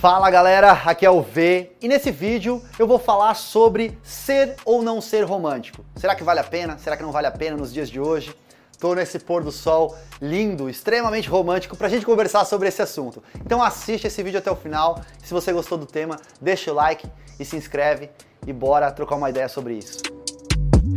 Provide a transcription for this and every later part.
Fala galera, aqui é o V e nesse vídeo eu vou falar sobre ser ou não ser romântico. Será que vale a pena? Será que não vale a pena nos dias de hoje? Tô nesse pôr do sol lindo, extremamente romântico pra gente conversar sobre esse assunto. Então assiste esse vídeo até o final. Se você gostou do tema, deixa o like e se inscreve e bora trocar uma ideia sobre isso.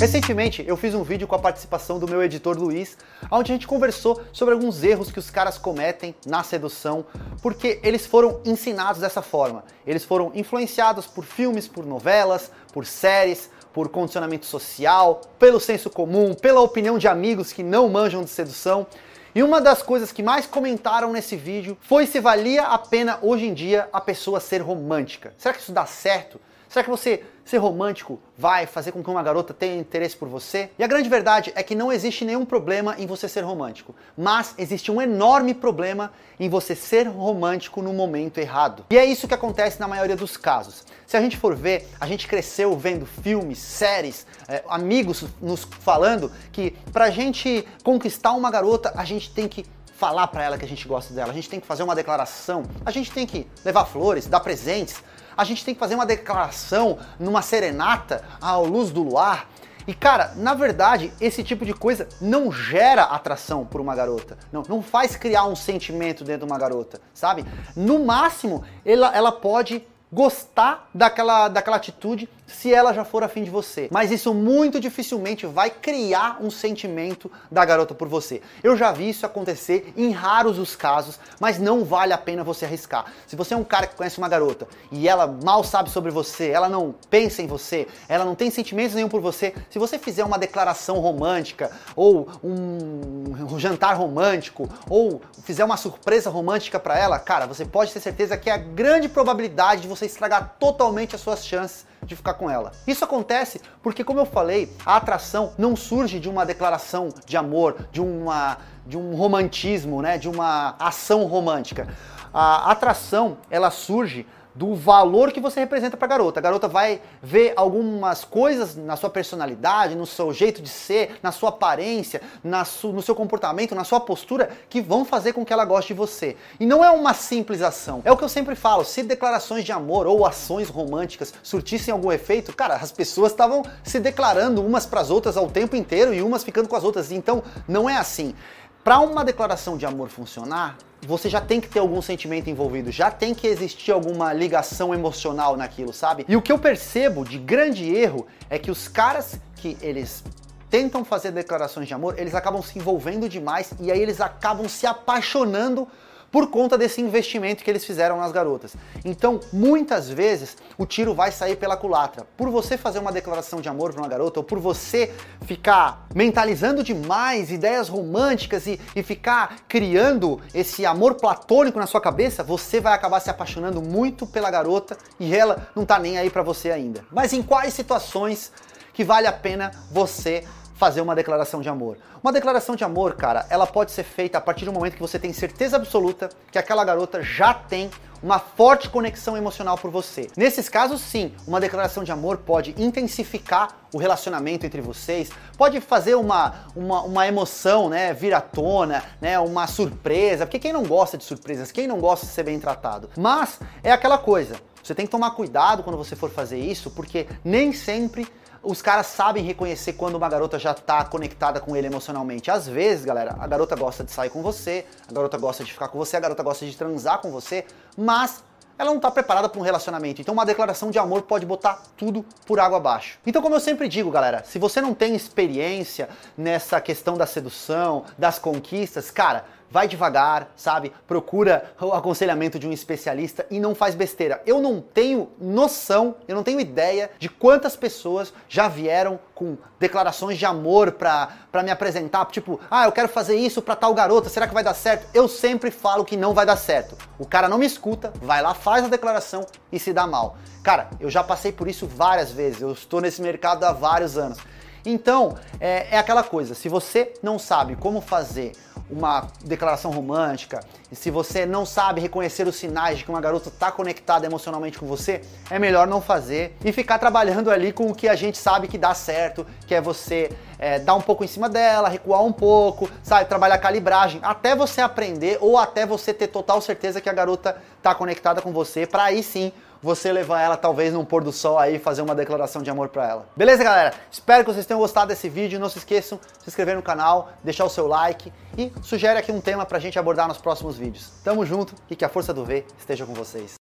Recentemente eu fiz um vídeo com a participação do meu editor Luiz, onde a gente conversou sobre alguns erros que os caras cometem na sedução, porque eles foram ensinados dessa forma. Eles foram influenciados por filmes, por novelas, por séries, por condicionamento social, pelo senso comum, pela opinião de amigos que não manjam de sedução. E uma das coisas que mais comentaram nesse vídeo foi se valia a pena hoje em dia a pessoa ser romântica. Será que isso dá certo? Será que você ser romântico vai fazer com que uma garota tenha interesse por você? E a grande verdade é que não existe nenhum problema em você ser romântico, mas existe um enorme problema em você ser romântico no momento errado. E é isso que acontece na maioria dos casos. Se a gente for ver, a gente cresceu vendo filmes, séries, é, amigos nos falando que pra gente conquistar uma garota, a gente tem que falar para ela que a gente gosta dela, a gente tem que fazer uma declaração, a gente tem que levar flores, dar presentes, a gente tem que fazer uma declaração numa serenata à luz do luar. E cara, na verdade, esse tipo de coisa não gera atração por uma garota. Não, não faz criar um sentimento dentro de uma garota, sabe? No máximo, ela, ela pode gostar daquela, daquela atitude se ela já for afim de você. Mas isso muito dificilmente vai criar um sentimento da garota por você. Eu já vi isso acontecer em raros os casos, mas não vale a pena você arriscar. Se você é um cara que conhece uma garota e ela mal sabe sobre você, ela não pensa em você, ela não tem sentimentos nenhum por você, se você fizer uma declaração romântica ou um jantar romântico ou fizer uma surpresa romântica para ela, cara, você pode ter certeza que é a grande probabilidade de você estragar totalmente as suas chances de ficar com ela. Isso acontece porque, como eu falei, a atração não surge de uma declaração de amor, de uma de um romantismo, né, de uma ação romântica. A atração, ela surge do valor que você representa para a garota. A garota vai ver algumas coisas na sua personalidade, no seu jeito de ser, na sua aparência, na su no seu comportamento, na sua postura, que vão fazer com que ela goste de você. E não é uma simples ação. É o que eu sempre falo: se declarações de amor ou ações românticas surtissem algum efeito, cara, as pessoas estavam se declarando umas para as outras ao tempo inteiro e umas ficando com as outras. Então, não é assim. Para uma declaração de amor funcionar, você já tem que ter algum sentimento envolvido, já tem que existir alguma ligação emocional naquilo, sabe? E o que eu percebo de grande erro é que os caras que eles tentam fazer declarações de amor, eles acabam se envolvendo demais e aí eles acabam se apaixonando por conta desse investimento que eles fizeram nas garotas. Então, muitas vezes, o tiro vai sair pela culatra. Por você fazer uma declaração de amor para uma garota, ou por você ficar mentalizando demais ideias românticas e, e ficar criando esse amor platônico na sua cabeça, você vai acabar se apaixonando muito pela garota e ela não tá nem aí para você ainda. Mas em quais situações que vale a pena você fazer uma declaração de amor. Uma declaração de amor, cara, ela pode ser feita a partir do momento que você tem certeza absoluta que aquela garota já tem uma forte conexão emocional por você. Nesses casos, sim, uma declaração de amor pode intensificar o relacionamento entre vocês, pode fazer uma, uma, uma emoção, né, vir à tona, né, uma surpresa, porque quem não gosta de surpresas, quem não gosta de ser bem tratado? Mas é aquela coisa, você tem que tomar cuidado quando você for fazer isso, porque nem sempre os caras sabem reconhecer quando uma garota já tá conectada com ele emocionalmente. Às vezes, galera, a garota gosta de sair com você, a garota gosta de ficar com você, a garota gosta de transar com você, mas ela não está preparada para um relacionamento. Então uma declaração de amor pode botar tudo por água abaixo. Então como eu sempre digo, galera, se você não tem experiência nessa questão da sedução, das conquistas, cara, vai devagar, sabe? Procura o aconselhamento de um especialista e não faz besteira. Eu não tenho noção, eu não tenho ideia de quantas pessoas já vieram com declarações de amor pra, pra me apresentar, tipo, ah, eu quero fazer isso pra tal garota, será que vai dar certo? Eu sempre falo que não vai dar certo. O cara não me escuta, vai lá, faz a declaração e se dá mal. Cara, eu já passei por isso várias vezes, eu estou nesse mercado há vários anos. Então, é, é aquela coisa, se você não sabe como fazer uma declaração romântica, e se você não sabe reconhecer os sinais de que uma garota está conectada emocionalmente com você, é melhor não fazer e ficar trabalhando ali com o que a gente sabe que dá certo, que é você é, dar um pouco em cima dela, recuar um pouco, sabe? Trabalhar calibragem, até você aprender ou até você ter total certeza que a garota tá conectada com você, para aí sim você levar ela talvez num pôr do sol aí fazer uma declaração de amor para ela. Beleza, galera? Espero que vocês tenham gostado desse vídeo. Não se esqueçam de se inscrever no canal, deixar o seu like e sugere aqui um tema pra gente abordar nos próximos vídeos. Tamo junto e que a força do V esteja com vocês.